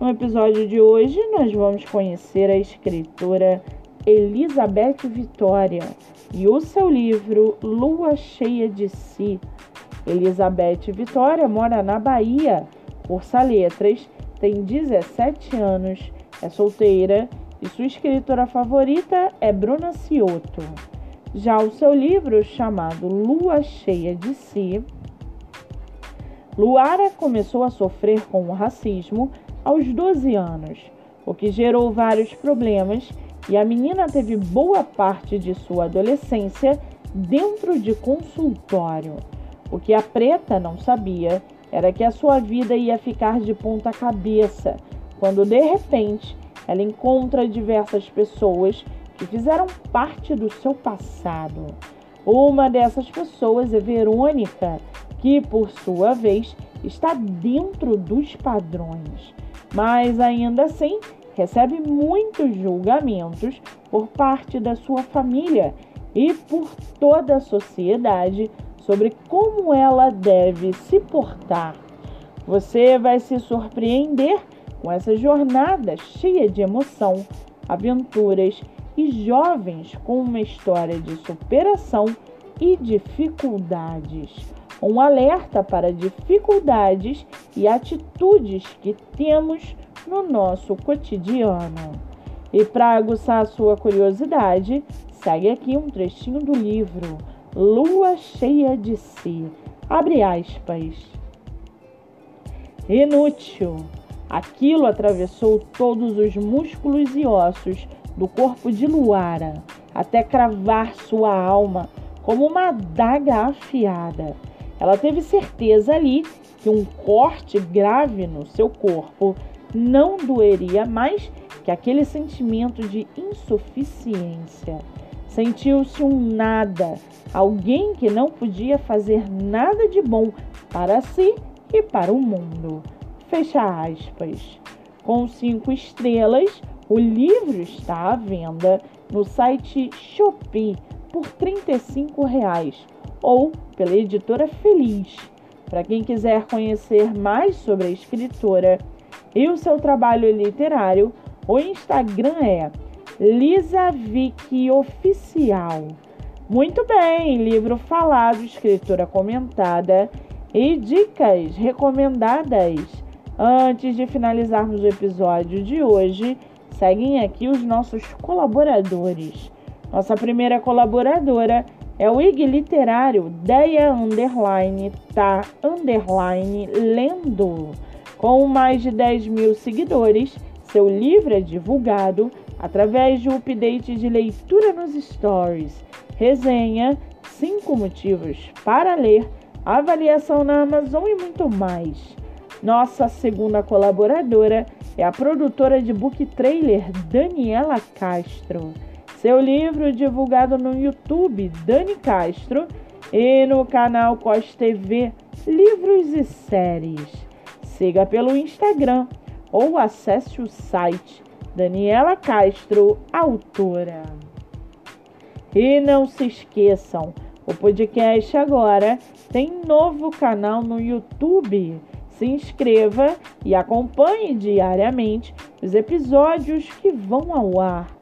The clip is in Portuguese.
No episódio de hoje, nós vamos conhecer a escritora Elizabeth Vitória e o seu livro Lua Cheia de Si. Elizabeth Vitória mora na Bahia, cursa letras, tem 17 anos, é solteira e sua escritora favorita é Bruna Cioto. Já o seu livro, chamado Lua Cheia de Si, Luara começou a sofrer com o racismo aos 12 anos, o que gerou vários problemas e a menina teve boa parte de sua adolescência dentro de consultório. O que a preta não sabia era que a sua vida ia ficar de ponta cabeça quando de repente ela encontra diversas pessoas que fizeram parte do seu passado. Uma dessas pessoas é Verônica, que por sua vez está dentro dos padrões mas ainda assim recebe muitos julgamentos por parte da sua família e por toda a sociedade sobre como ela deve se portar. Você vai se surpreender com essa jornada cheia de emoção, aventuras e jovens com uma história de superação e dificuldades um alerta para dificuldades e atitudes que temos no nosso cotidiano. E para aguçar a sua curiosidade, segue aqui um trechinho do livro Lua Cheia de Si. Abre aspas. Inútil. Aquilo atravessou todos os músculos e ossos do corpo de Luara, até cravar sua alma como uma adaga afiada. Ela teve certeza ali que um corte grave no seu corpo não doeria mais que aquele sentimento de insuficiência. Sentiu-se um nada, alguém que não podia fazer nada de bom para si e para o mundo. Fecha aspas. Com cinco estrelas, o livro está à venda no site Shopee por 35 reais ou pela editora Feliz. Para quem quiser conhecer mais sobre a escritora e o seu trabalho literário, o Instagram é Lisa Vicky Oficial. Muito bem, livro falado, escritora comentada e dicas recomendadas. Antes de finalizarmos o episódio de hoje, seguem aqui os nossos colaboradores. Nossa primeira colaboradora é o IG literário Deia Underline Tá Underline Lendo. Com mais de 10 mil seguidores, seu livro é divulgado através de um update de leitura nos stories, resenha, 5 motivos para ler, avaliação na Amazon e muito mais. Nossa segunda colaboradora é a produtora de book trailer Daniela Castro. Seu livro divulgado no YouTube Dani Castro e no canal Cos TV Livros e Séries. Siga pelo Instagram ou acesse o site Daniela Castro, autora. E não se esqueçam, o podcast agora tem novo canal no YouTube. Se inscreva e acompanhe diariamente os episódios que vão ao ar.